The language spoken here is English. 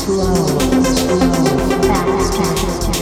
slow, slow, fast, fast, fast.